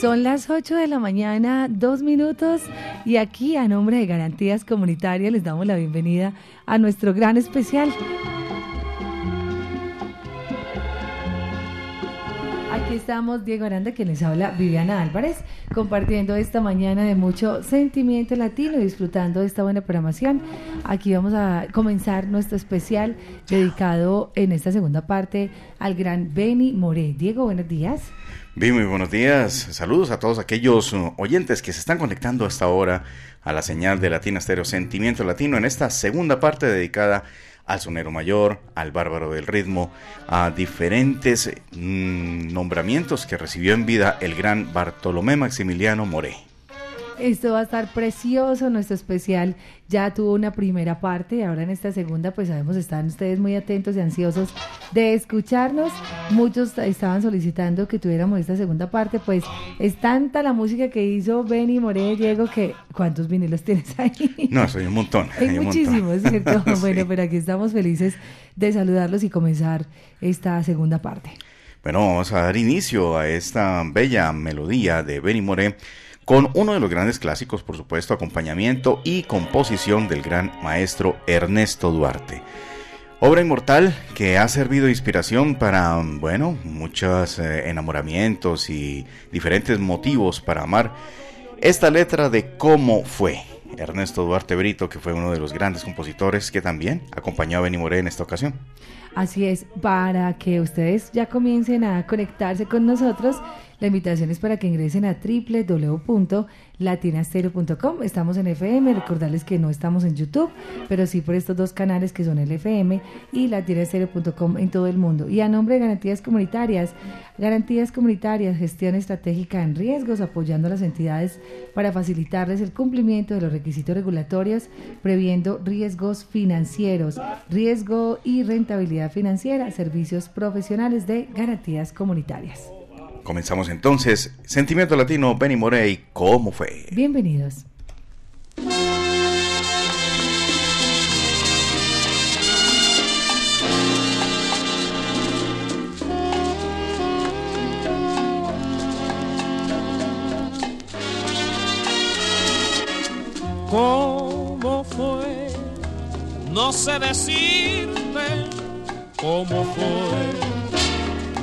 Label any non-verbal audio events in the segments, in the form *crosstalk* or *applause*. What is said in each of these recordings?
Son las 8 de la mañana, dos minutos, y aquí a nombre de Garantías Comunitarias les damos la bienvenida a nuestro gran especial. Estamos Diego Aranda, que les habla Viviana Álvarez, compartiendo esta mañana de mucho sentimiento latino y disfrutando de esta buena programación. Aquí vamos a comenzar nuestro especial dedicado en esta segunda parte al gran Benny Moré. Diego, buenos días. Bien, muy buenos días. Saludos a todos aquellos uh, oyentes que se están conectando hasta ahora a la señal de Latina Estéreo Sentimiento Latino en esta segunda parte dedicada al sonero mayor, al bárbaro del ritmo, a diferentes mm, nombramientos que recibió en vida el gran Bartolomé Maximiliano Moré. Esto va a estar precioso, nuestro especial ya tuvo una primera parte y ahora en esta segunda pues sabemos están ustedes muy atentos y ansiosos de escucharnos. Muchos estaban solicitando que tuviéramos esta segunda parte, pues es tanta la música que hizo Benny Moré Diego que ¿cuántos vinilos tienes ahí? No, soy un montón. Hay, muchísimos, ¿cierto? *laughs* *laughs* Bueno, pero aquí estamos felices de saludarlos y comenzar esta segunda parte. Bueno, vamos a dar inicio a esta bella melodía de Benny Moré con uno de los grandes clásicos, por supuesto, acompañamiento y composición del gran maestro Ernesto Duarte. Obra inmortal que ha servido de inspiración para, bueno, muchos eh, enamoramientos y diferentes motivos para amar. Esta letra de cómo fue. Ernesto Duarte Brito, que fue uno de los grandes compositores que también acompañó a Benny Moré en esta ocasión. Así es, para que ustedes ya comiencen a conectarse con nosotros, la invitación es para que ingresen a www.latinastereo.com. Estamos en FM, recordarles que no estamos en YouTube, pero sí por estos dos canales que son el FM y latinastereo.com en todo el mundo. Y a nombre de Garantías Comunitarias, Garantías Comunitarias, gestión estratégica en riesgos, apoyando a las entidades para facilitarles el cumplimiento de los requisitos regulatorios, previendo riesgos financieros, riesgo y rentabilidad financiera, servicios profesionales de Garantías Comunitarias. Comenzamos entonces Sentimiento Latino, Benny Morey, ¿cómo fue? Bienvenidos. ¿Cómo fue? No sé decirte cómo fue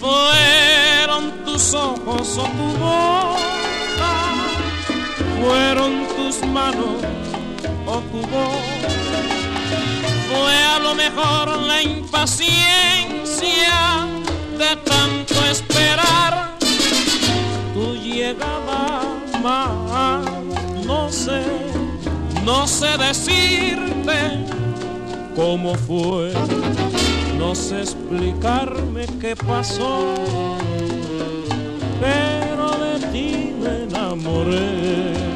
fueron tus ojos o tu boca, fueron tus manos o tu voz. Fue a lo mejor la impaciencia de tanto esperar tu llegada más. No sé, no sé decirte cómo fue no sé explicarme qué pasó, pero de ti me enamoré.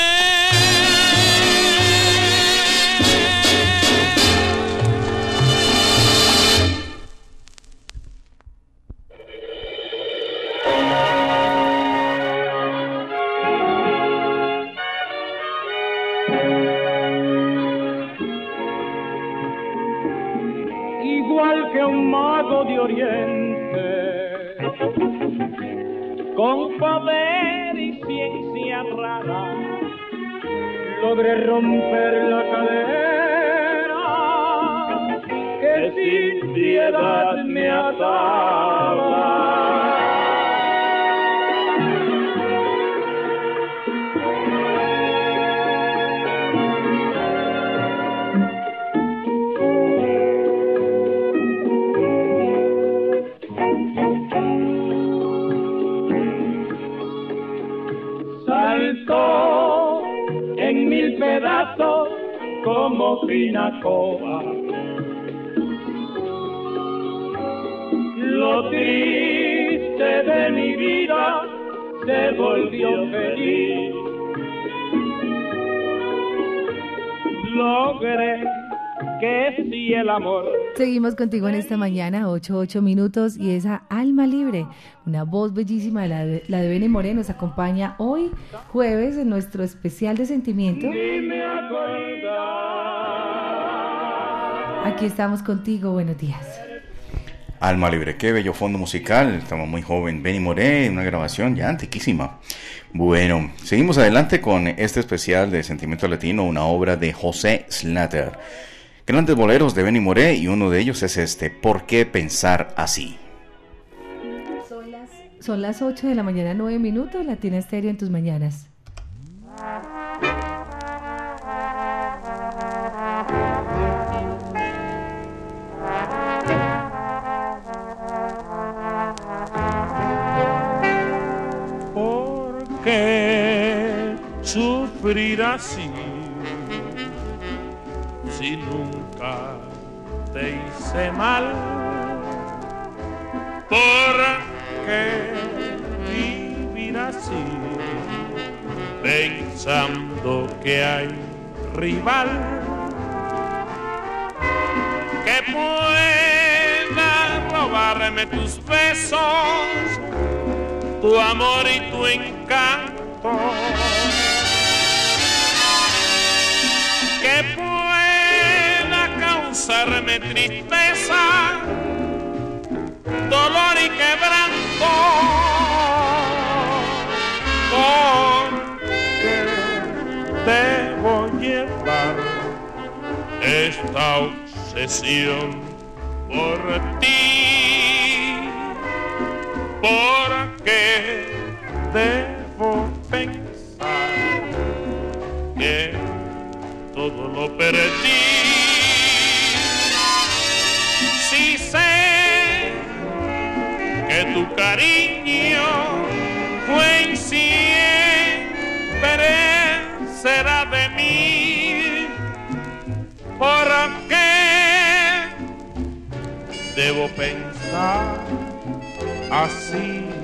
Esta mañana, 8, 8 minutos, y esa alma libre, una voz bellísima, de, la de Beni More, nos acompaña hoy, jueves, en nuestro especial de sentimiento. Aquí estamos contigo, buenos días. Alma Libre, qué bello fondo musical, estamos muy joven, Benny Moré, una grabación ya antiquísima. Bueno, seguimos adelante con este especial de Sentimiento Latino, una obra de José Slater. Grandes boleros de Benny Moré y uno de ellos es este, ¿Por qué pensar así? Son las, son las 8 de la mañana, 9 minutos, Latina Estéreo en tus mañanas. ¿Por qué sufrir así? Te hice mal? ¿Por qué vivir así, pensando que hay rival que pueda robarme tus besos, tu amor y tu encanto? Causarme tristeza, dolor y quebranto. Porque debo llevar esta obsesión por ti. Porque debo pensar que todo lo perdí. Cariño fue y siempre será de mí. ¿Por qué debo pensar así?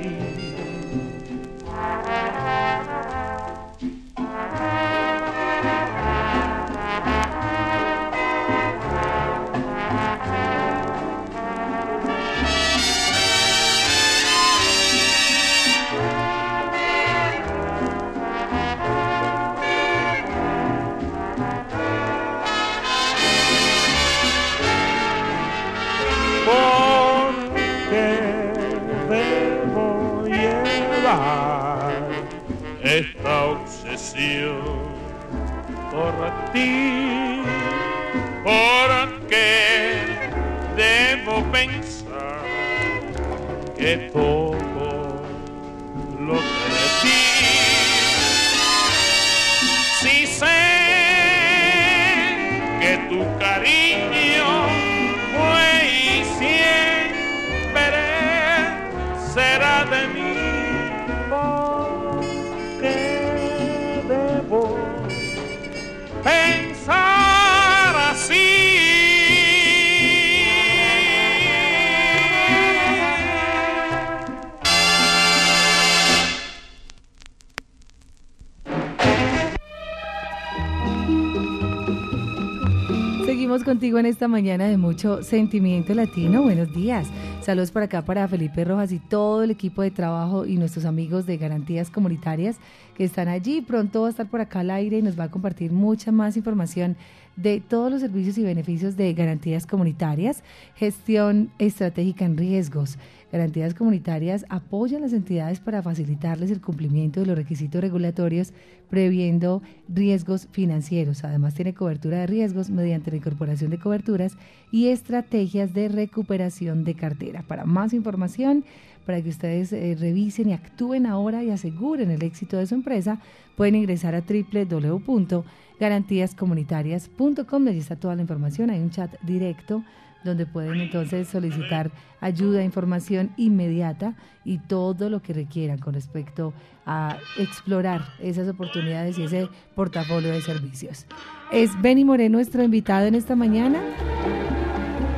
En esta mañana de mucho sentimiento latino. Buenos días. Saludos por acá para Felipe Rojas y todo el equipo de trabajo y nuestros amigos de Garantías Comunitarias que están allí. Pronto va a estar por acá al aire y nos va a compartir mucha más información de todos los servicios y beneficios de Garantías Comunitarias, gestión estratégica en riesgos. Garantías Comunitarias apoyan a las entidades para facilitarles el cumplimiento de los requisitos regulatorios previendo riesgos financieros. Además tiene cobertura de riesgos mediante la incorporación de coberturas y estrategias de recuperación de cartera. Para más información, para que ustedes eh, revisen y actúen ahora y aseguren el éxito de su empresa, pueden ingresar a www.garantíascomunitarias.com. Allí está toda la información. Hay un chat directo donde pueden entonces solicitar ayuda, información inmediata y todo lo que requieran con respecto a explorar esas oportunidades y ese portafolio de servicios. Es Benny Moreno nuestro invitado en esta mañana.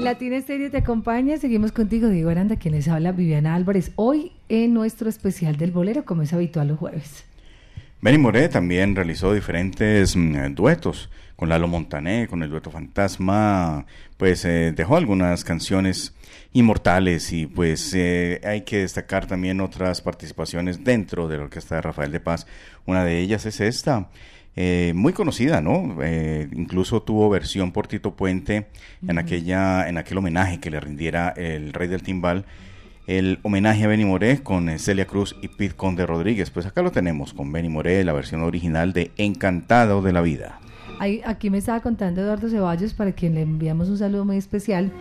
Latina Estéreo te acompaña. Seguimos contigo, Diego Aranda, quien les habla Viviana Álvarez. Hoy en nuestro especial del bolero, como es habitual los jueves. Benny Moré también realizó diferentes mm, duetos con Lalo Montané, con el dueto Fantasma, pues eh, dejó algunas canciones inmortales y pues eh, hay que destacar también otras participaciones dentro de la orquesta de Rafael de Paz. Una de ellas es esta, eh, muy conocida, ¿no? Eh, incluso tuvo versión por Tito Puente en aquella, en aquel homenaje que le rindiera el rey del timbal, el homenaje a Benny Moré con eh, Celia Cruz y Pete Conde Rodríguez. Pues acá lo tenemos con Benny Moré, la versión original de Encantado de la Vida. Ahí, aquí me estaba contando Eduardo Ceballos, para quien le enviamos un saludo muy especial,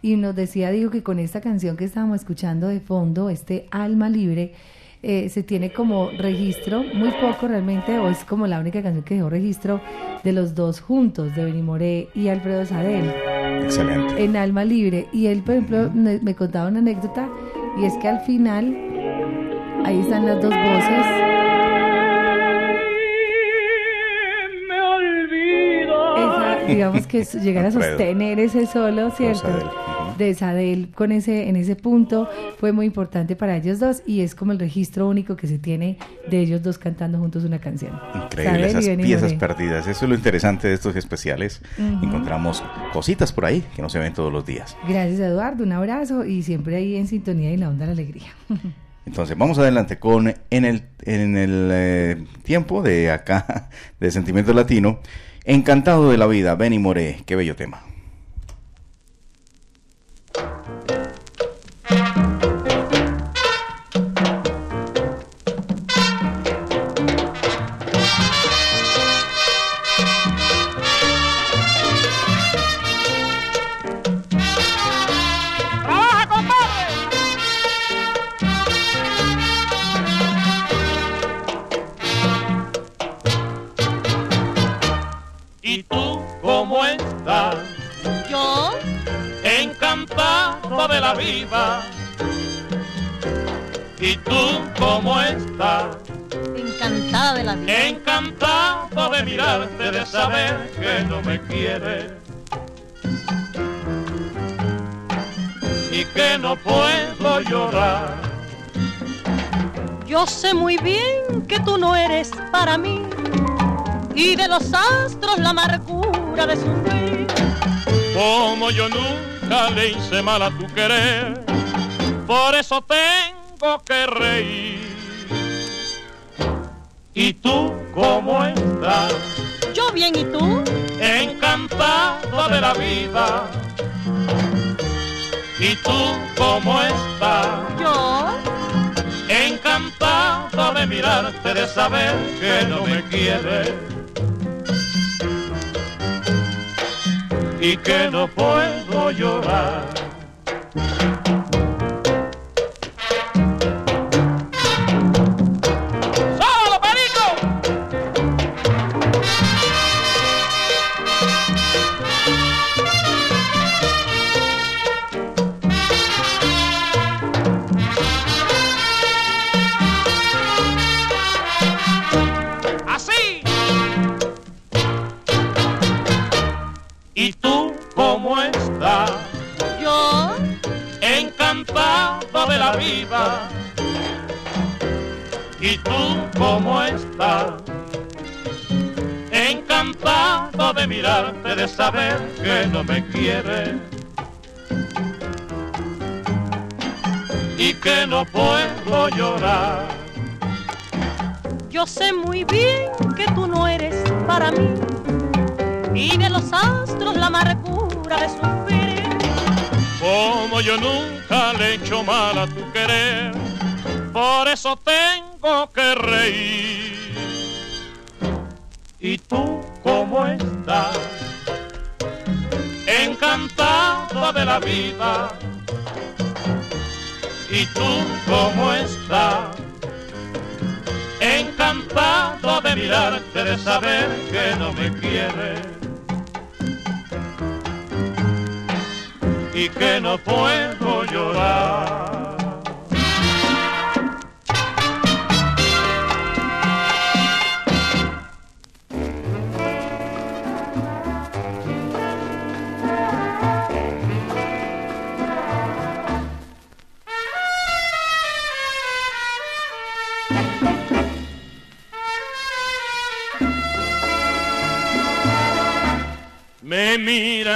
y nos decía, digo, que con esta canción que estábamos escuchando de fondo, este Alma Libre, eh, se tiene como registro, muy poco realmente, o es como la única canción que dejó registro de los dos juntos, de Benny Moré y Alfredo Sadel, Excelente. en Alma Libre. Y él, por ejemplo, me, me contaba una anécdota, y es que al final, ahí están las dos voces. me olvido. esa, digamos que es- llegar a sostener ese solo, ¿cierto? De Sadel con ese, en ese punto fue muy importante para ellos dos y es como el registro único que se tiene de ellos dos cantando juntos una canción. Increíble, Sadel esas piezas perdidas. Eso es lo interesante de estos especiales. Encontramos cositas por ahí que no se ven todos los días. Gracias Eduardo, un abrazo y siempre ahí en sintonía y en la onda de la alegría. *laughs* Entonces, vamos adelante con en el, en el eh, tiempo de acá, *laughs* de Sentimiento Latino, Encantado de la Vida, Benny Moré, qué bello tema. La vida. ¿Y tú cómo estás? encantada de la vida. Encantado de mirarte, de saber que no me quieres. Y que no puedo llorar. Yo sé muy bien que tú no eres para mí. Y de los astros la amargura de sufrir. Como yo nunca le hice mal a tu querer, por eso tengo que reír. ¿Y tú cómo estás? Yo bien y tú, Encantado de la vida. ¿Y tú cómo estás? Yo, Encantado de mirarte, de saber que no me quieres. Y que no puedo llorar. Saber que no me quieres. Y que no puedo llorar. yo sé muy bien que tú no eres para mí. Y de los astros la amargura de sufrir. Como yo nunca le he hecho mal a tu querer, por eso tengo que reír. De la vida. ¿Y tú cómo estás? Encantado de mirarte, de saber que no me quieres. y que no puedo llorar.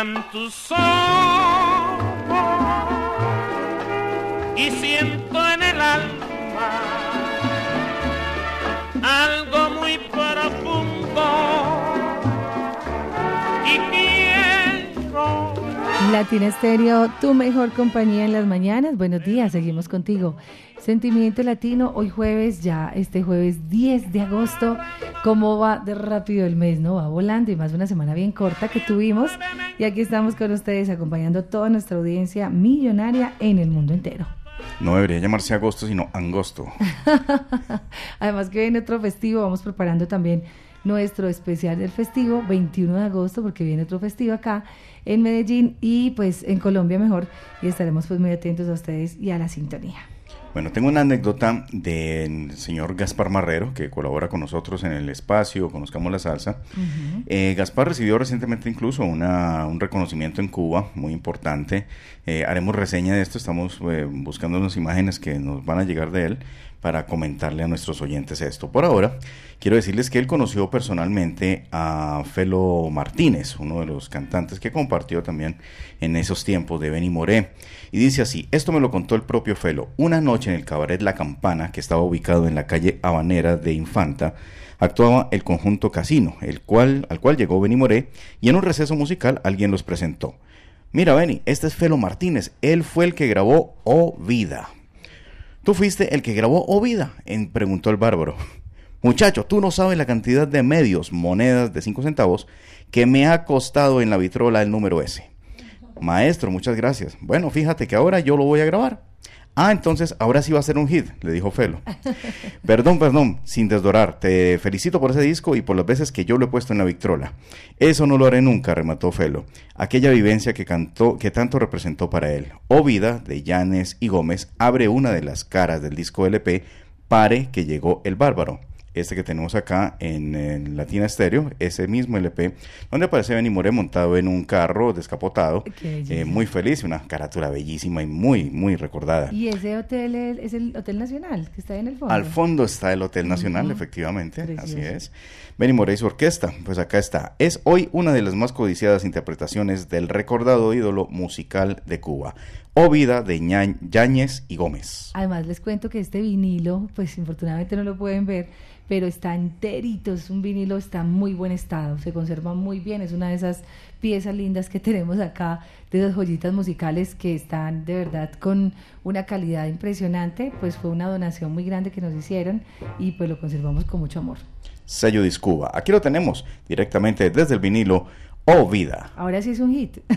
Miran tus ojos y siento Latina Estéreo, tu mejor compañía en las mañanas. Buenos días, seguimos contigo. Sentimiento Latino, hoy jueves, ya este jueves 10 de agosto. ¿Cómo va de rápido el mes, no? Va volando y más una semana bien corta que tuvimos. Y aquí estamos con ustedes acompañando a toda nuestra audiencia millonaria en el mundo entero. No debería llamarse agosto, sino angosto. *laughs* Además que viene otro festivo, vamos preparando también nuestro especial del festivo, 21 de agosto, porque viene otro festivo acá en Medellín y pues en Colombia mejor, y estaremos pues muy atentos a ustedes y a la sintonía. Bueno, tengo una anécdota del señor Gaspar Marrero, que colabora con nosotros en el espacio, conozcamos la salsa. Eh, Gaspar recibió recientemente incluso una, un reconocimiento en Cuba, muy importante. Eh, haremos reseña de esto, estamos eh, buscando unas imágenes que nos van a llegar de él para comentarle a nuestros oyentes esto. Por ahora, quiero decirles que él conoció personalmente a Felo Martínez, uno de los cantantes que compartió también en esos tiempos de Benny Moré. Y dice así, esto me lo contó el propio Felo. Una noche en el cabaret La Campana, que estaba ubicado en la calle Habanera de Infanta, actuaba el conjunto Casino, el cual, al cual llegó Benny Moré, y en un receso musical alguien los presentó. Mira, Benny, este es Felo Martínez, él fue el que grabó Oh Vida. ¿Tú fuiste el que grabó Oh Vida? En- preguntó el bárbaro. Muchacho, tú no sabes la cantidad de medios, monedas de 5 centavos, que me ha costado en la vitrola el número ese. Maestro, muchas gracias. Bueno, fíjate que ahora yo lo voy a grabar. Ah, entonces ahora sí va a ser un hit, le dijo Felo. *laughs* Perdón, perdón, sin desdorar. Te felicito por ese disco y por las veces que yo lo he puesto en la Victrola. Eso no lo haré nunca, remató Felo. Aquella vivencia que cantó, que tanto representó para él. O Vida, de Llanes y Gómez, abre una de las caras del disco LP, Pare que llegó el bárbaro. Este que tenemos acá en, en Latina Stereo, ese mismo LP, donde aparece Benny Moré montado en un carro descapotado, eh, muy feliz, una carátula bellísima y muy, muy recordada. Y ese hotel es, es el Hotel Nacional, que está ahí en el fondo. Al fondo está el Hotel Nacional, efectivamente, así es. Benny Moré y su orquesta, pues acá está. Es hoy una de las más codiciadas interpretaciones del recordado ídolo musical de Cuba. O Vida de Ña- Yáñez y Gómez. Además les cuento que este vinilo, pues infortunadamente no lo pueden ver, pero está enterito, es un vinilo, está en muy buen estado, se conserva muy bien, es una de esas piezas lindas que *laughs* tenemos acá, de esas joyitas musicales que están de verdad con una calidad impresionante, pues fue una donación muy grande que nos hicieron y pues lo conservamos con mucho amor. Sello Discuba. Aquí lo tenemos directamente desde el vinilo O Vida. Ahora sí es un hit. *laughs*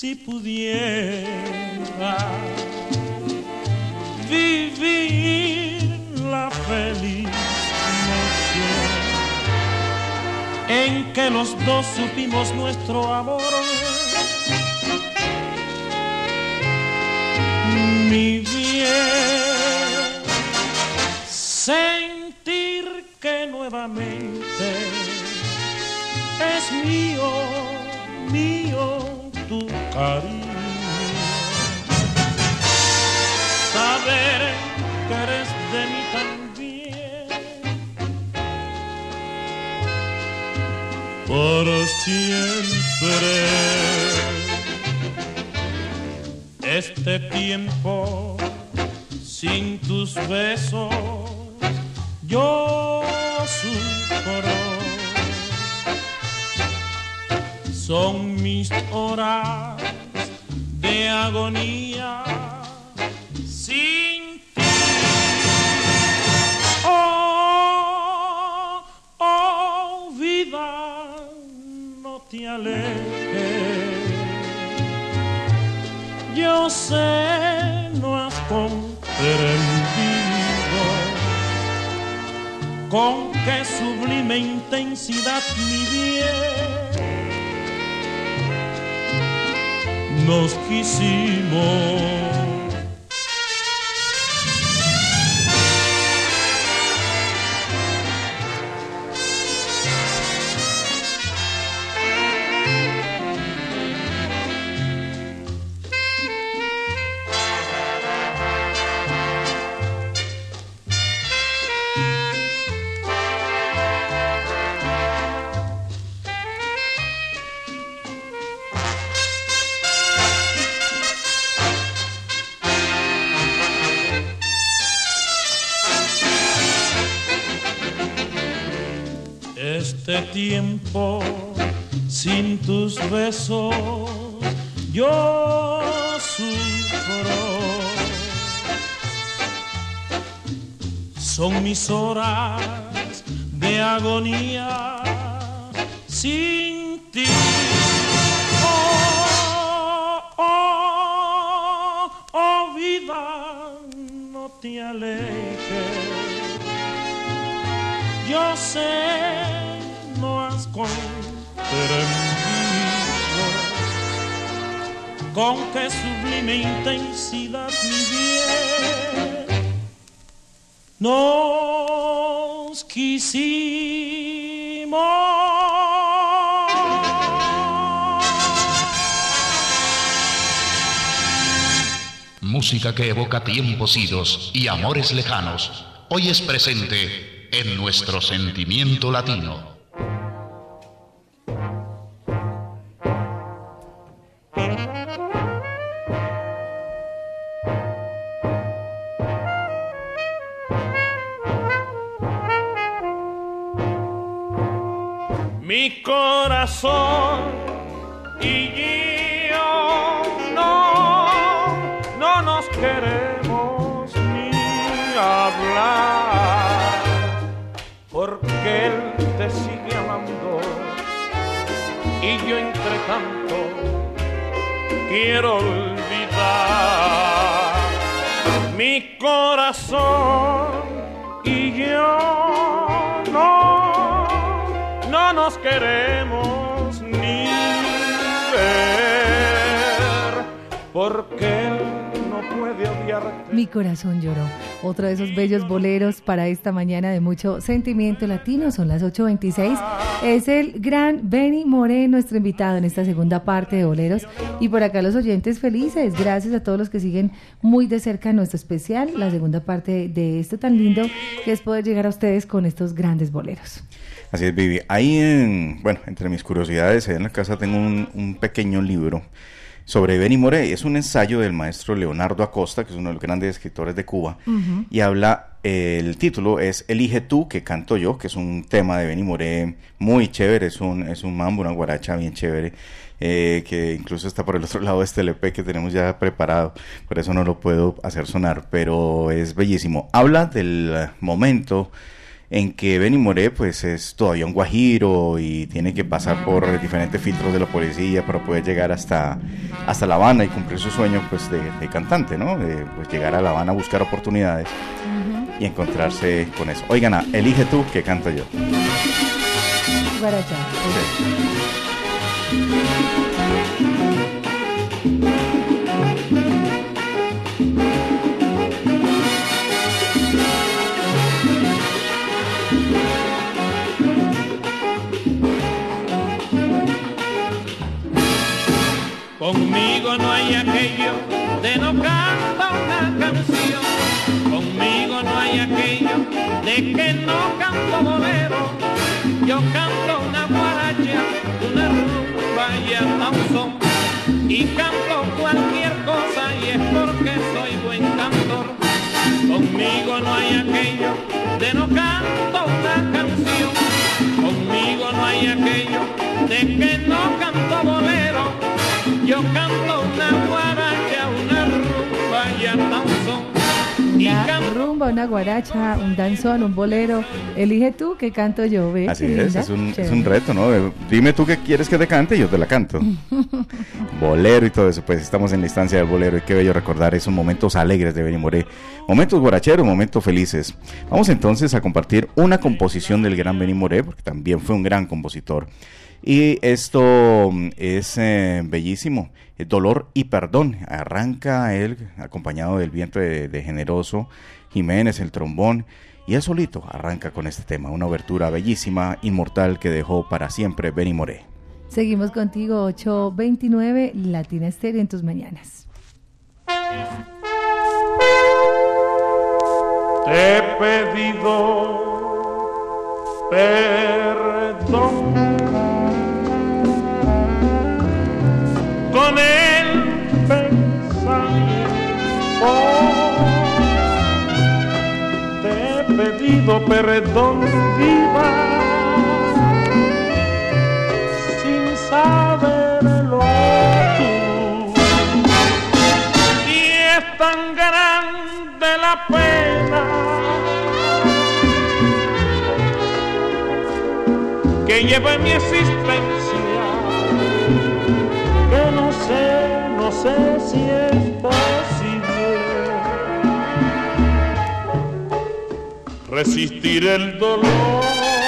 si pudiera vivir la feliz noche en que los dos supimos nuestro amor. Mi bien, sentir que nuevamente es mío, mío tu cariño. Saber que eres de mí también. Por siempre. Este tiempo sin tus besos yo sufro. Son mis horas de agonía sin ti. Oh, oh, vida, no te alejes. Yo sé, no has comprendido con qué sublime intensidad mi bien nos quisimos. Tiempo sin tus besos yo sufro. Son mis horas de agonía sin ti. Oh, oh, oh, vida, no te alejes. Yo sé, con qué sublime intensidad nos quisimos. Música que evoca tiempos idos y amores lejanos, hoy es presente en nuestro sentimiento latino. Porque él te sigue amando. Y yo entre tanto quiero olvidar mi corazón. Y yo no, no nos queremos Mi corazón lloró. Otro de esos bellos boleros para esta mañana de mucho sentimiento latino. Son las 8.26. Es el gran Benny More, nuestro invitado en esta segunda parte de boleros. Y por acá los oyentes felices. Gracias a todos los que siguen muy de cerca nuestro especial, la segunda parte de esto tan lindo que es poder llegar a ustedes con estos grandes boleros. Así es, Vivi. Ahí, en, bueno, entre mis curiosidades, en la casa tengo un, un pequeño libro sobre Benny Moré. Es un ensayo del maestro Leonardo Acosta, que es uno de los grandes escritores de Cuba, y habla, eh, el título es Elige tú, que canto yo, que es un tema de Benny Moré muy chévere, es un, es un mambo, una guaracha bien chévere. eh, que incluso está por el otro lado de este LP que tenemos ya preparado, por eso no lo puedo hacer sonar, pero es bellísimo. Habla del momento en que Benny Moré pues es todavía un guajiro y tiene que pasar por diferentes filtros de la policía para poder llegar hasta, hasta La Habana y cumplir su sueño pues de, de cantante, ¿no? De pues, llegar a La Habana a buscar oportunidades y encontrarse con eso. Oigan, ah, elige tú que canto yo. Guaracha. Conmigo no hay aquello de no canta una canción. Conmigo no hay aquello de que no canto bolero. Yo canto una guaracha, una rumba y hasta un son. Y canto cualquier cosa y es porque soy buen cantor. Conmigo no hay aquello de no canto una canción. Conmigo no hay aquello de que no Una rumba, una guaracha, un danzón, un bolero. Elige tú que canto yo, ¿ves? Así es, es un, es un reto, ¿no? Eh, Dime tú qué quieres que te cante y yo te la canto. *laughs* bolero y todo eso, pues estamos en la instancia del bolero y qué bello recordar esos momentos alegres de Benny Moré. Momentos guaracheros, momentos felices. Vamos entonces a compartir una composición del gran Benny Moré, porque también fue un gran compositor. Y esto mm, es eh, bellísimo. Eh, Dolor y perdón. Arranca él acompañado del viento de, de Generoso, Jiménez, el trombón. Y él solito arranca con este tema, una obertura bellísima, inmortal que dejó para siempre Benny Moré. Seguimos contigo, 829 Latina Estéreo en tus mañanas. Te he pedido perdón con el pensamiento. Te he pedido perdón, viva, sin saberlo tú. Y es tan grande la pena que lleva mi existencia no sé, no sé si es posible resistir el dolor.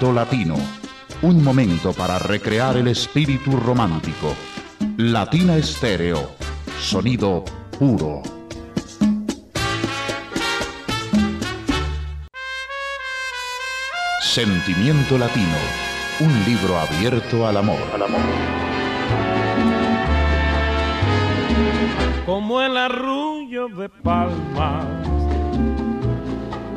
Latino. Un momento para recrear el espíritu romántico. Latina Estéreo. Sonido puro. Sentimiento Latino. Un libro abierto al amor. como el arrullo de palmas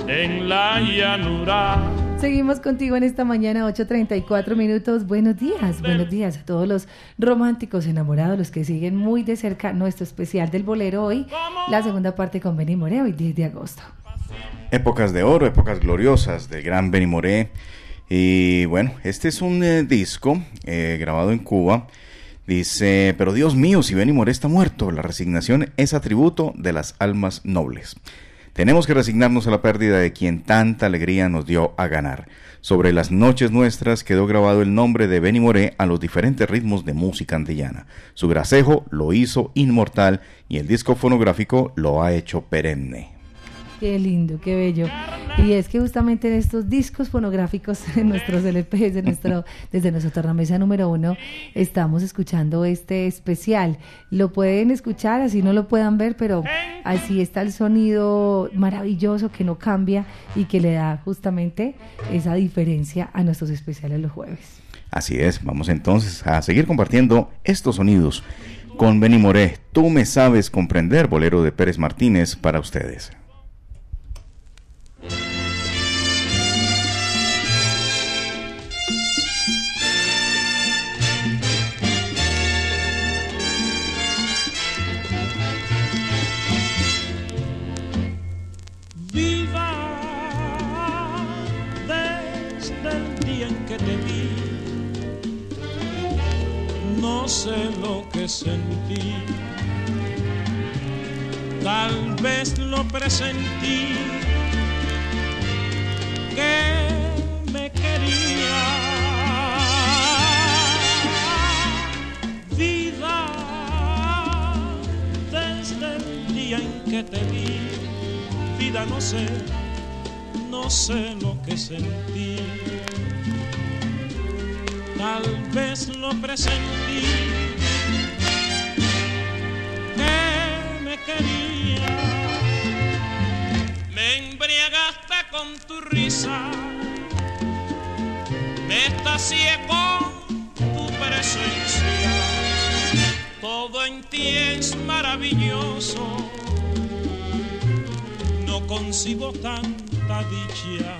en la llanura. Seguimos contigo en esta mañana, 8.34 minutos. Buenos días, buenos días a todos los románticos enamorados, los que siguen muy de cerca nuestro especial del bolero hoy, la segunda parte con Benny Moreo, hoy 10 de agosto. Épocas de oro, épocas gloriosas del gran Benny Moré. Y bueno, este es un eh, disco eh, grabado en Cuba. Dice, pero Dios mío, si Benny Moré está muerto, la resignación es atributo de las almas nobles. Tenemos que resignarnos a la pérdida de quien tanta alegría nos dio a ganar. Sobre las noches nuestras quedó grabado el nombre de Benny Moré a los diferentes ritmos de música antillana. Su gracejo lo hizo inmortal y el disco fonográfico lo ha hecho perenne. Qué lindo, qué bello. Y es que justamente en estos discos fonográficos, *laughs* en nuestros LPs, de nuestro, desde nuestra tornamesa número uno, estamos escuchando este especial. Lo pueden escuchar, así no lo puedan ver, pero así está el sonido maravilloso que no cambia y que le da justamente esa diferencia a nuestros especiales los jueves. Así es, vamos entonces a seguir compartiendo estos sonidos con Benny Moré. Tú me sabes comprender, bolero de Pérez Martínez para ustedes. Día en que te vi. No sé lo que sentí. Tal vez lo presentí. Que me quería. Viva desde el día en que te vi vida no sé, no sé lo que sentí. Tal vez lo presentí, que me quería. Me embriagaste con tu risa, me estacié con tu presencia. Todo en ti es maravilloso no concibo tanta dicha.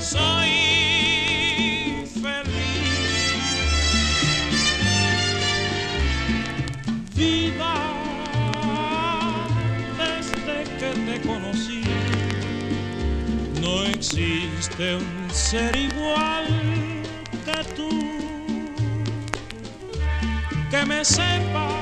Soy existe un ser igual que tú. Que me sepa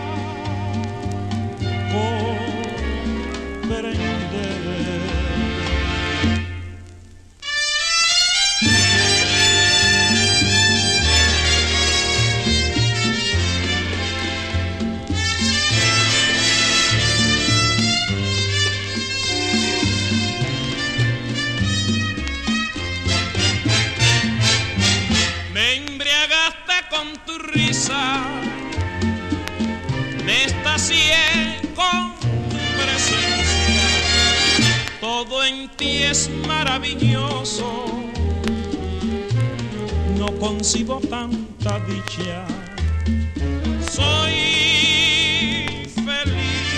en ti es maravilloso, no concibo tanta dicha. Soy feliz.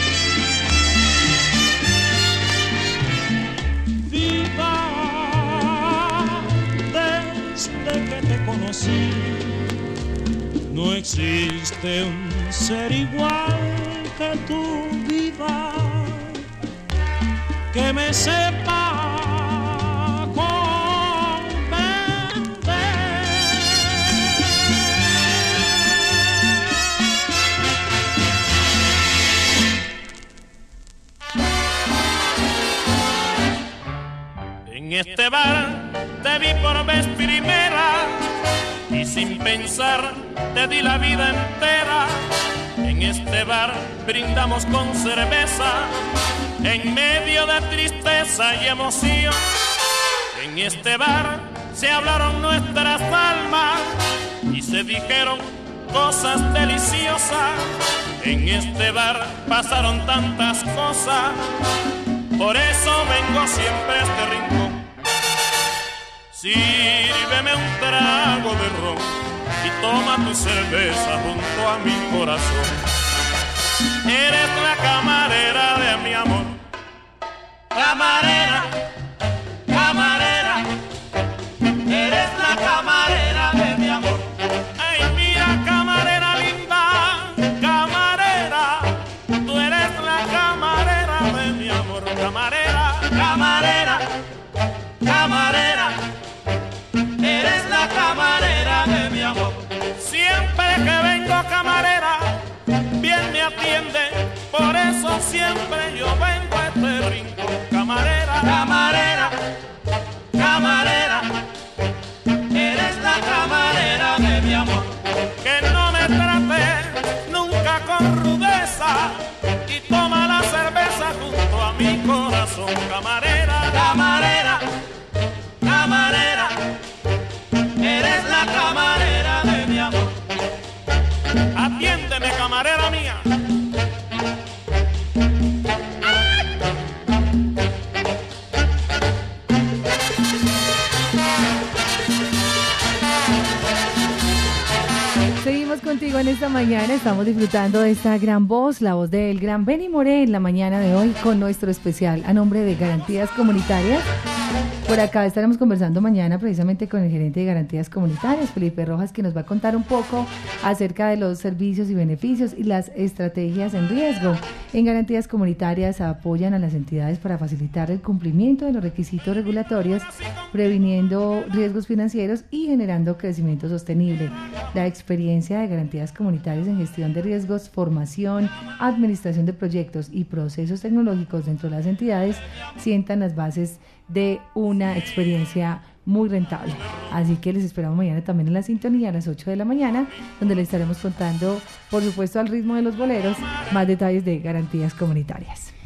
Viva desde que te conocí. No existe un ser igual que tú viva que me sepa comprender. En este bar te vi por vez primera y sin pensar te di la vida entera. En este bar brindamos con cerveza en medio de tristeza y emoción. En este bar se hablaron nuestras almas y se dijeron cosas deliciosas. En este bar pasaron tantas cosas, por eso vengo siempre a este rincón. Sírveme un trago de ron y toma tu cerveza junto a mi corazón. Eres la camarera de mi amor. Camarera, camarera, eres la camarera de mi amor. Ay, mira, camarera linda, camarera, tú eres la camarera de mi amor. Camarera, camarera, camarera, eres la camarera de mi amor. Siempre que vengo camarera, bien me atiende, por eso siempre yo vengo a este rincón. Camarera, camarera, camarera, eres la camarera de mi amor. Que no me trate nunca con rudeza y toma la cerveza junto a mi corazón. Camarera, camarera, camarera, eres la camarera de mi amor. Atiéndeme, camarera mía. En esta mañana, estamos disfrutando de esta gran voz, la voz del gran Benny Moré en la mañana de hoy con nuestro especial a nombre de Garantías Comunitarias. Por acá estaremos conversando mañana precisamente con el gerente de Garantías Comunitarias, Felipe Rojas, que nos va a contar un poco acerca de los servicios y beneficios y las estrategias en riesgo. En Garantías Comunitarias apoyan a las entidades para facilitar el cumplimiento de los requisitos regulatorios, previniendo riesgos financieros y generando crecimiento sostenible. La experiencia de Garantías Comunitarias en gestión de riesgos, formación, administración de proyectos y procesos tecnológicos dentro de las entidades sientan las bases de una experiencia muy rentable. Así que les esperamos mañana también en la sintonía a las 8 de la mañana, donde les estaremos contando, por supuesto, al ritmo de los boleros, más detalles de garantías comunitarias.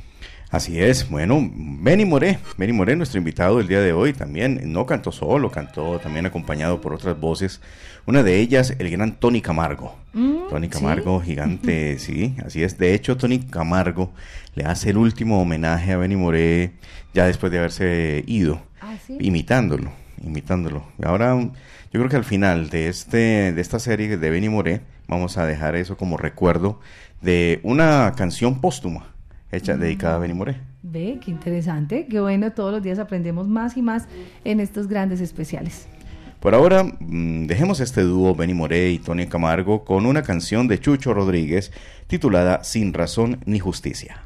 Así es, bueno, Benny Moré, Benny Moré, nuestro invitado del día de hoy, también no cantó solo, cantó también acompañado por otras voces, una de ellas el gran Tony Camargo. Mm, Tony ¿sí? Camargo, gigante, *laughs* sí, así es. De hecho, Tony Camargo le hace el último homenaje a Benny Moré ya después de haberse ido, Ah, sí. imitándolo, imitándolo. Ahora, yo creo que al final de este de esta serie de Benny Moré vamos a dejar eso como recuerdo de una canción póstuma hecha dedicada a Benny Moré. Ve, qué interesante, qué bueno, todos los días aprendemos más y más en estos grandes especiales. Por ahora, mm, dejemos este dúo Benny Moré y Tony Camargo con una canción de Chucho Rodríguez titulada Sin razón ni justicia.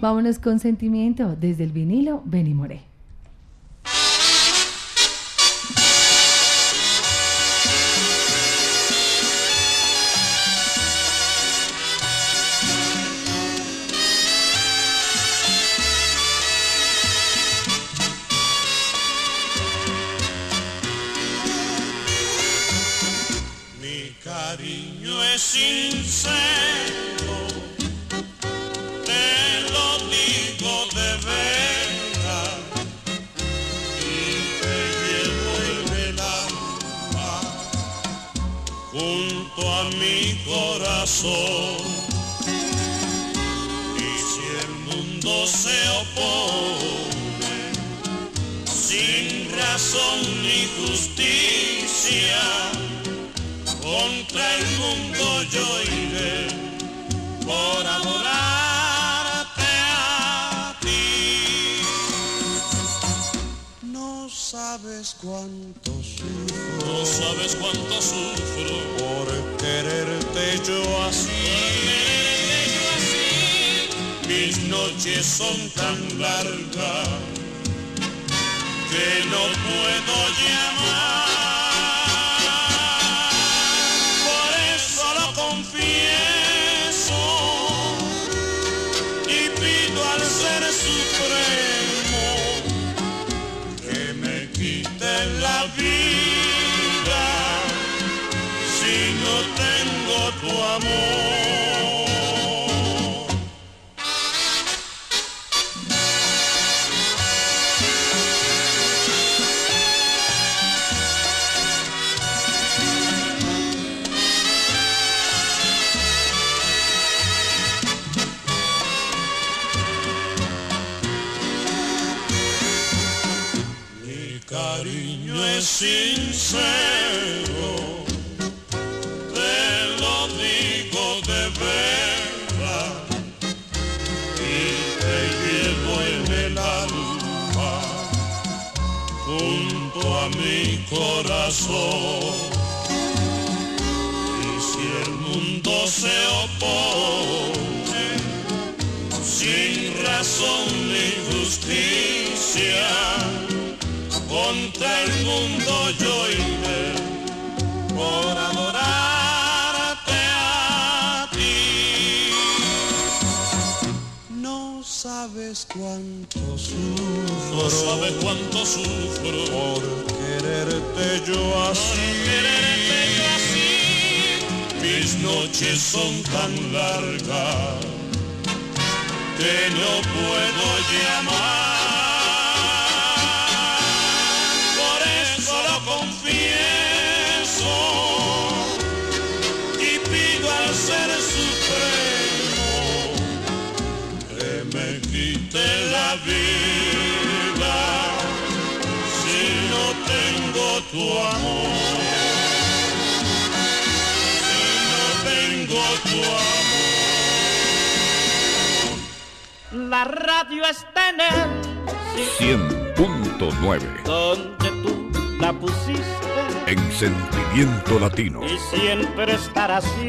Vámonos con sentimiento desde el vinilo Benny Moré. Y si el mundo se opone, sin razón ni justicia, contra el mundo yo iré por adorarte a ti. No sabes cuánto no sabes cuánto sufro por quererte yo así. Mis noches son tan largas que no puedo llamar. Por eso lo confieso y pido al Ser Supremo no sabes cuánto sufro por quererte yo así. quererte yo así. Mis noches son tan largas que no puedo llamar. Tu amor. Si no tengo tu amor. La radio está en el 100.9 donde tú la pusiste en sentimiento latino. y siempre estará así.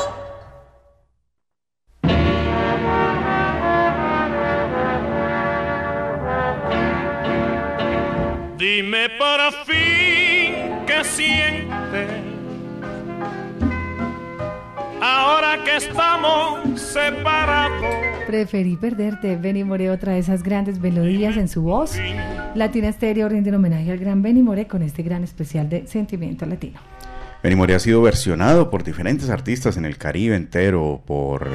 Dime por fin qué sientes ahora que estamos separados. Preferí perderte. Benny More, otra de esas grandes melodías en su voz. Latina Estéreo rinde homenaje al gran Benny More con este gran especial de Sentimiento Latino. Benny Moré ha sido versionado por diferentes artistas en el Caribe entero, por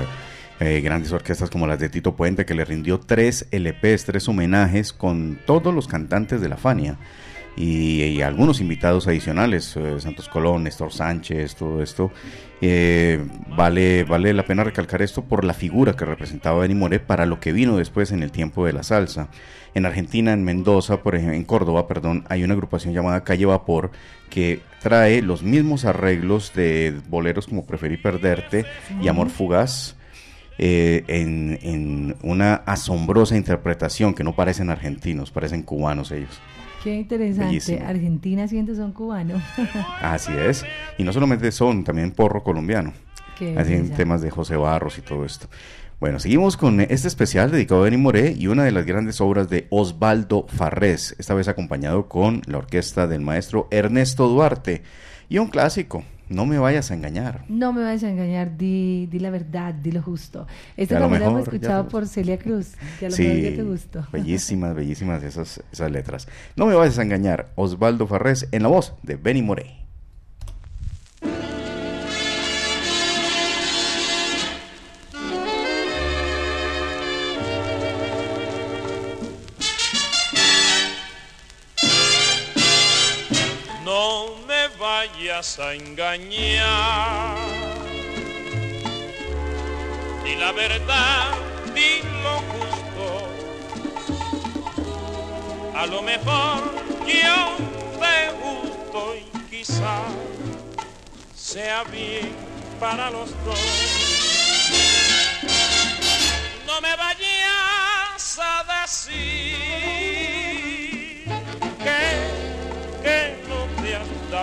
eh, grandes orquestas como las de Tito Puente, que le rindió tres LPs, tres homenajes con todos los cantantes de la Fania y, algunos invitados adicionales, eh, Santos Colón, Néstor Sánchez, todo esto. Eh, vale, vale la pena recalcar esto por la figura que representaba Benny Moré para lo que vino después en el tiempo de la salsa. En Argentina, en Mendoza, por ejemplo, en Córdoba, perdón, hay una agrupación llamada Calle Vapor que trae los mismos arreglos de boleros como Preferí Perderte y Amor Fugaz. Eh, en, en una asombrosa interpretación que no parecen argentinos, parecen cubanos ellos. Qué interesante. Bellísimo. Argentina siendo son cubanos. *laughs* Así es. Y no solamente son, también porro colombiano. Qué Así en temas de José Barros y todo esto. Bueno, seguimos con este especial dedicado a Benny Moré y una de las grandes obras de Osvaldo Farrés, esta vez acompañado con la orquesta del maestro Ernesto Duarte. Y un clásico, No me vayas a engañar. No me vayas a engañar, di, di la verdad, di lo justo. Esto Y a lo también lo hemos escuchado por Celia Cruz, que a lo mejor ya te gustó. bellísimas, bellísimas esas, esas letras. No me vayas a engañar, Osvaldo Farrés en la voz de Benny Moré. Vayas a engañar. Di la verdad, di lo justo. A lo mejor yo te gusto y quizá sea bien para los dos. No me vayas a decir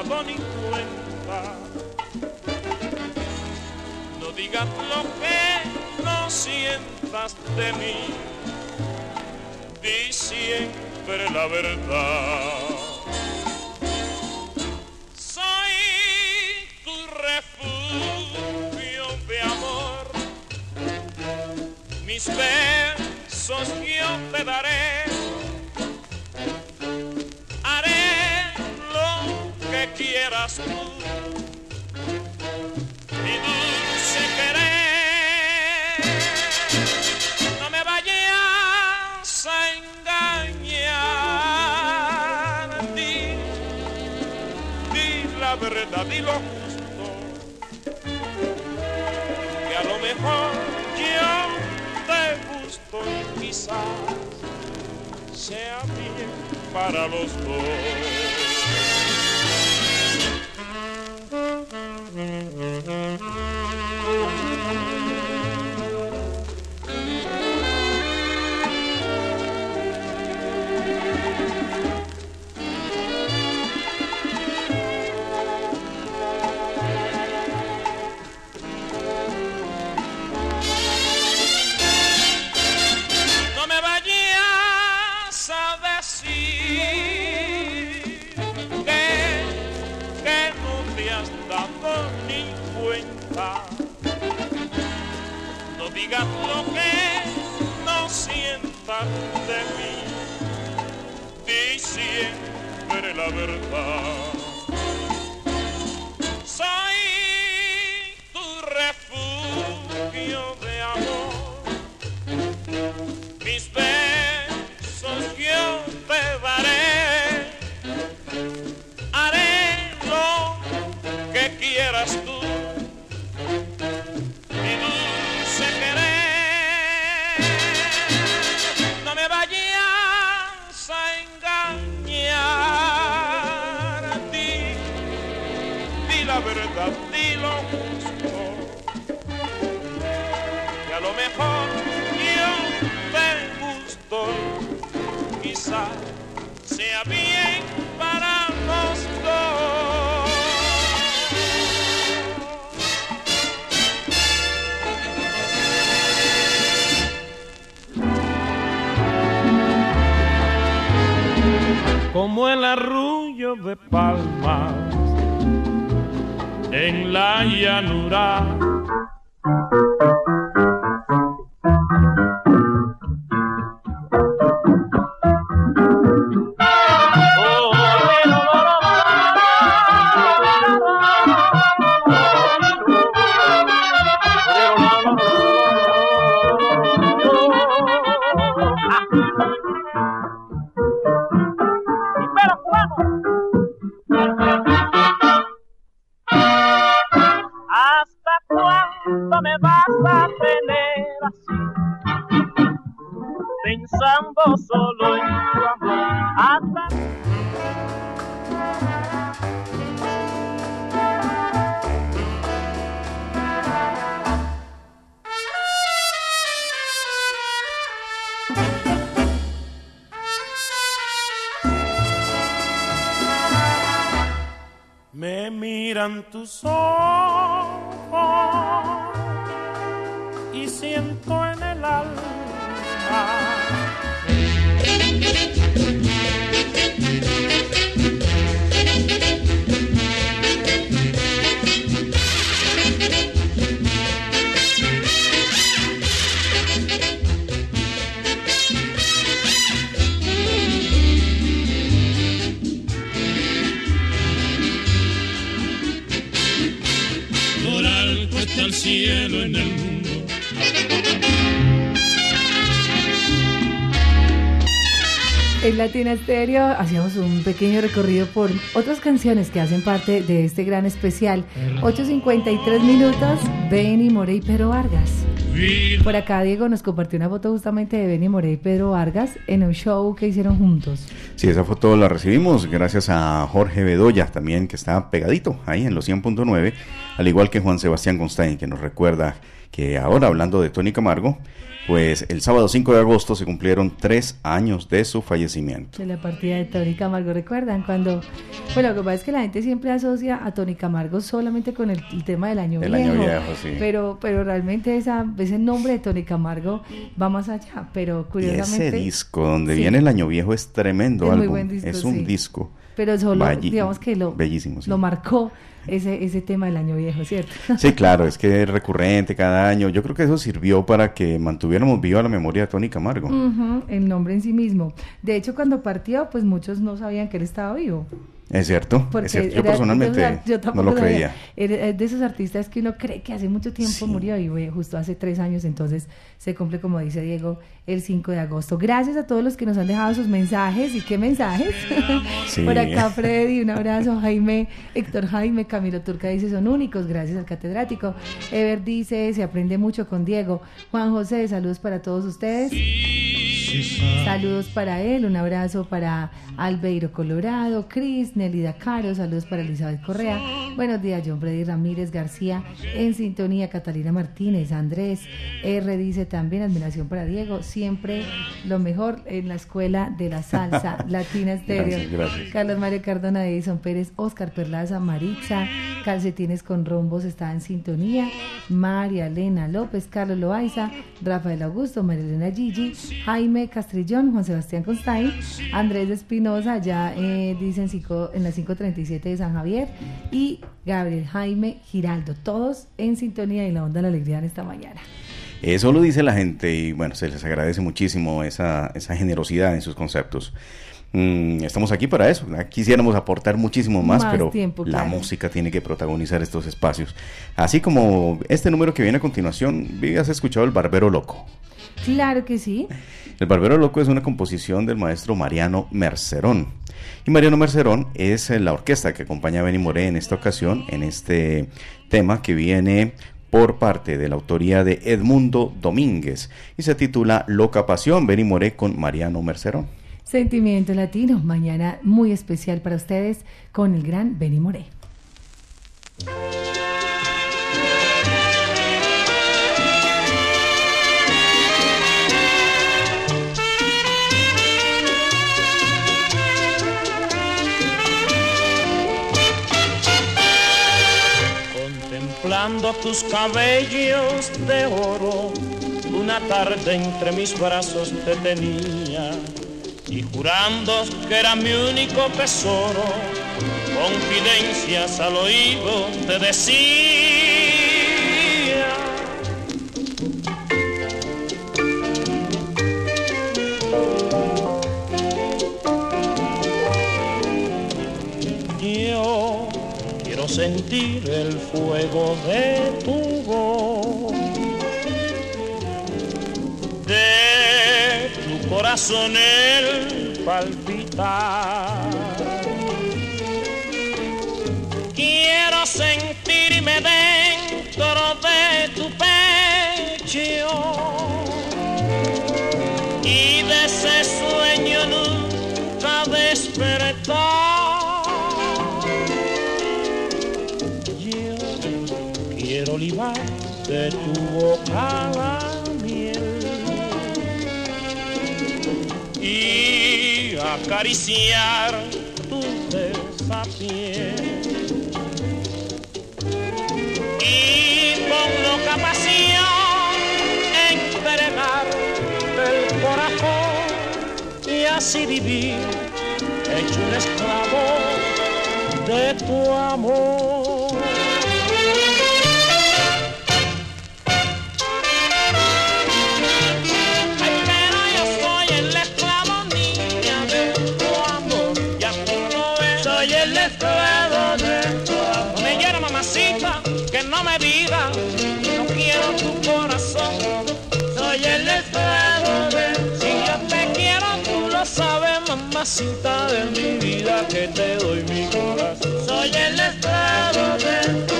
dado ni cuenta. No digas lo que no sientas de mí, di siempre la verdad. Soy tu refugio de amor, mis besos yo te daré que quieras tú. Mi dulce querer, no me vayas a engañar. Di, di la verdad, di lo justo, que a lo mejor yo te gusto y quizás sea bien para los dos. La verdad. Como el arrullo de palmas en la llanura Latina Estéreo hacíamos un pequeño recorrido por otras canciones que hacen parte de este gran especial. 8.53 minutos, Benny Morey y Pedro Vargas. Por acá Diego nos compartió una foto justamente de Benny Morey y Pedro Vargas en un show que hicieron juntos. Sí, esa foto la recibimos gracias a Jorge Bedoya también, que está pegadito ahí en los 100.9, al igual que Juan Sebastián Constain, que nos recuerda que ahora hablando de Tony Camargo, pues el sábado 5 de agosto se cumplieron tres años de su fallecimiento. De la partida de Tony Camargo, ¿recuerdan? Cuando, bueno, lo que pasa es que la gente siempre asocia a Tony Camargo solamente con el, tema del año el viejo. Año viejo sí. Pero, pero realmente esa, ese nombre de Tony Camargo va más allá, pero curiosamente... ese disco donde viene el año viejo es tremendo es álbum, buen disco, es un disco. Pero solo, digamos que lo, bellísimo, lo marcó ese, ese tema del año viejo, ¿cierto? *laughs* Sí, claro, es que es recurrente cada año. Yo creo que eso sirvió para que mantuviéramos viva la memoria de Tony Camargo. el nombre en sí mismo. De hecho, cuando partió, pues muchos no sabían que él estaba vivo. Es cierto, Porque es cierto. Yo era- personalmente o sea, yo no lo creía. Era de esos artistas que uno cree que hace mucho tiempo Sí. murió y güey, justo hace tres años, entonces se cumple, como dice Diego, el 5 de agosto. Gracias a todos los que nos han dejado sus mensajes. ¿Y qué mensajes? *laughs* Sí. Por acá Freddy, un abrazo. Jaime, Héctor Jaime, Camilo Turca dice, son únicos, gracias al catedrático. Ever dice, se aprende mucho con Diego. Juan José, saludos para todos ustedes. Saludos para él, un abrazo para Albeiro Colorado, Cris, Nelida Caro, saludos para Elizabeth Correa. Buenos días, John Freddy Ramírez García, en sintonía, Catalina Martínez, Andrés R dice también admiración para Diego, siempre lo mejor en la escuela de la salsa *laughs* latina estéreo. Gracias, gracias. Carlos Mario Cardona, Edison Pérez, Oscar Perlaza, Maritza, Calcetines con Rombos está en sintonía, María Elena López, Carlos Loaiza, Rafael Augusto, María Elena Gigi, Jaime Castrillón, Juan Sebastián Constain, Andrés Espinosa, ya eh, dicen cinco- en la 537 de San Javier, y Gabriel Jaime Giraldo, todos en sintonía y la onda de la alegría en esta mañana. Eso lo dice la gente y bueno, se les agradece muchísimo esa, esa generosidad en sus conceptos. Mm, estamos aquí para eso. Quisiéramos aportar muchísimo más, Más pero tiempo, la música tiene que protagonizar estos espacios. Así como este número que viene a continuación, ¿has escuchado El Barbero Loco? Claro que sí. El Barbero Loco es una composición del maestro Mariano Mercerón. Y Mariano Mercerón es eh, la orquesta que acompaña a Benny Moré en esta ocasión, en este tema que viene por parte de la autoría de Edmundo Domínguez y se titula Loca Pasión, Benny Moré con Mariano Mercerón. Sentimiento Latino, mañana muy especial para ustedes con el gran Benny Moré. Tus cabellos de oro, una tarde entre mis brazos te tenía y jurando que era mi único tesoro, confidencias al oído te decía. Sentir el fuego de tu voz, de tu corazón el palpitar. Quiero sentirme acariciar tu tersa piel. Y con loca pasión entregar el corazón y así vivir hecho un esclavo de tu amor. Mamacita de mi vida, que te doy mi corazón. Soy el esclavo de tu.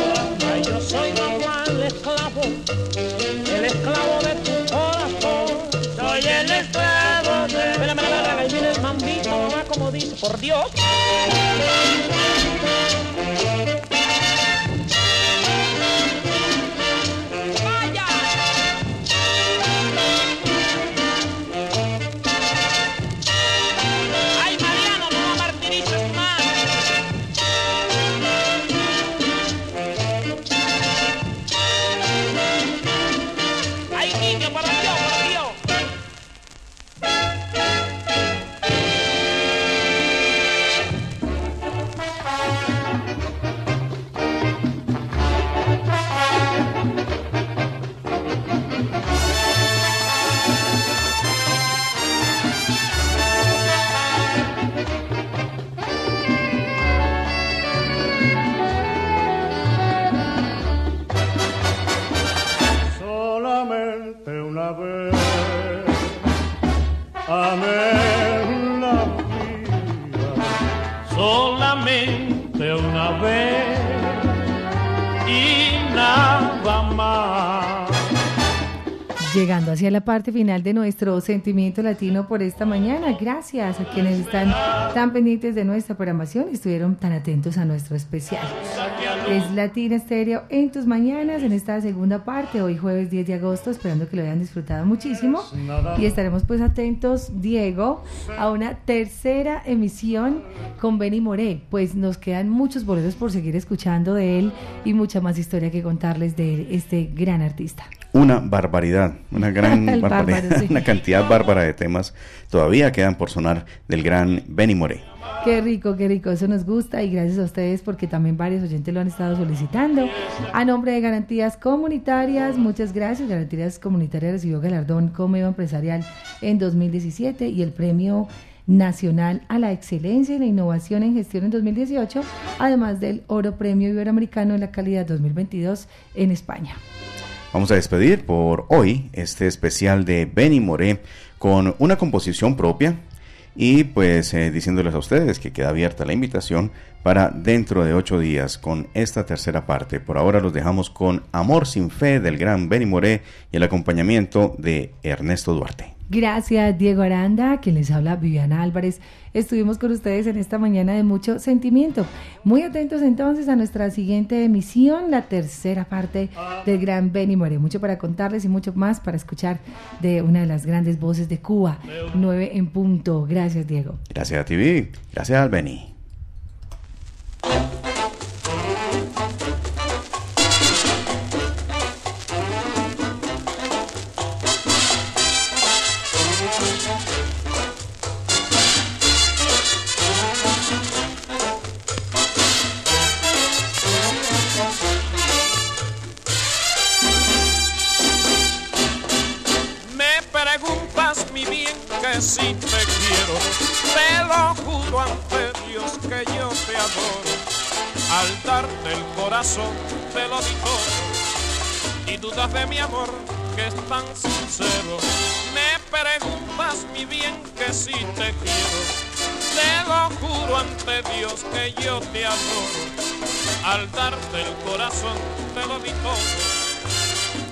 Ay, yo soy mamá, el esclavo el esclavo de tu corazón. Soy el esclavo de. Mira, mira, mira, ahí viene el mambito, mamá, como dice, por Dios. La parte final de nuestro sentimiento latino por esta mañana. Gracias a quienes están tan pendientes de nuestra programación y estuvieron tan atentos a nuestro especial. Es Latina Estéreo en tus mañanas, en esta segunda parte, hoy jueves 10 de agosto, esperando que lo hayan disfrutado muchísimo. Y estaremos pues atentos, Diego, a una tercera emisión con Benny Moré, pues nos quedan muchos boletos por seguir escuchando de él y mucha más historia que contarles de este gran artista una barbaridad, una gran *laughs* barbaridad, bárbaro, *laughs* sí. una cantidad bárbara de temas todavía quedan por sonar del gran Benny Moré. Qué rico, qué rico, eso nos gusta y gracias a ustedes porque también varios oyentes lo han estado solicitando. A nombre de Garantías Comunitarias, muchas gracias. Garantías Comunitarias recibió galardón como empresarial en 2017 y el premio nacional a la excelencia y la innovación en gestión en 2018, además del oro premio iberoamericano en la calidad 2022 en España. Vamos a despedir por hoy este especial de Benny Moré con una composición propia y pues eh, diciéndoles a ustedes que queda abierta la invitación para dentro de ocho días con esta tercera parte. Por ahora los dejamos con Amor sin Fe del gran Benny Moré y el acompañamiento de Ernesto Duarte. Gracias, Diego Aranda, quien les habla Viviana Álvarez. Estuvimos con ustedes en esta mañana de mucho sentimiento. Muy atentos entonces a nuestra siguiente emisión, la tercera parte del gran Benny More. Mucho para contarles y mucho más para escuchar de una de las grandes voces de Cuba, nueve en punto. Gracias, Diego. Gracias a ti, Gracias al Benny. Corazón te lo digo y dudas de mi amor que es tan sincero. Me preguntas mi bien que si te quiero, te lo juro ante Dios que yo te adoro. Al darte el corazón te lo digo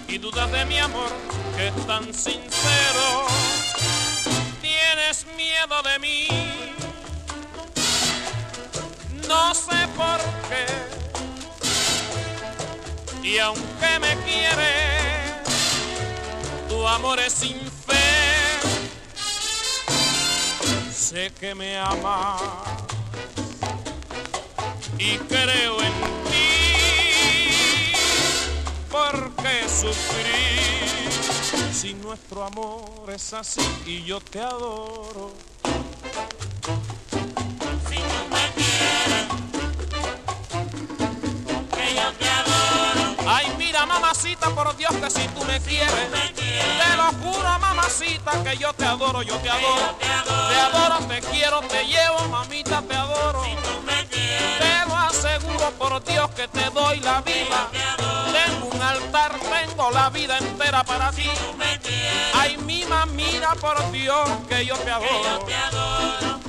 y dudas de mi amor que es tan sincero miedo de mí. No sé por qué. Y aunque me quieres, tu amor es sin fe. Sé que me amas y creo en ti. Porque sufrir si nuestro amor es así y yo te adoro. Si tú me quieres, te lo juro, mamacita, que yo te adoro, yo te adoro. te adoro. Te adoro, te quiero, te llevo, mamita, te adoro. Si tú me quieres, te lo aseguro por Dios que te doy la vida. Tengo un altar, tengo la vida entera para ti. Ay, mi mira por Dios que yo te adoro. te adoro.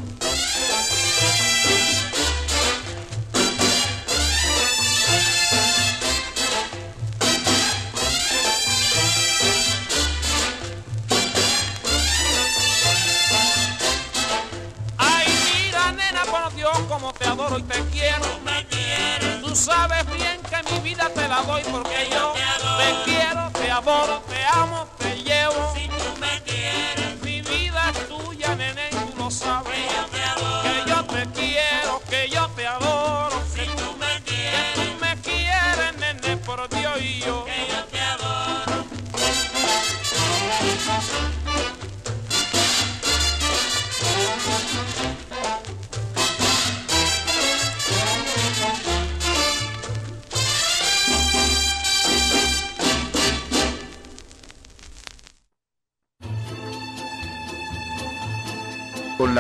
Como te quiero. Tú sabes bien que mi vida te la doy porque yo te, quiero, te adoro, te amo, te llevo.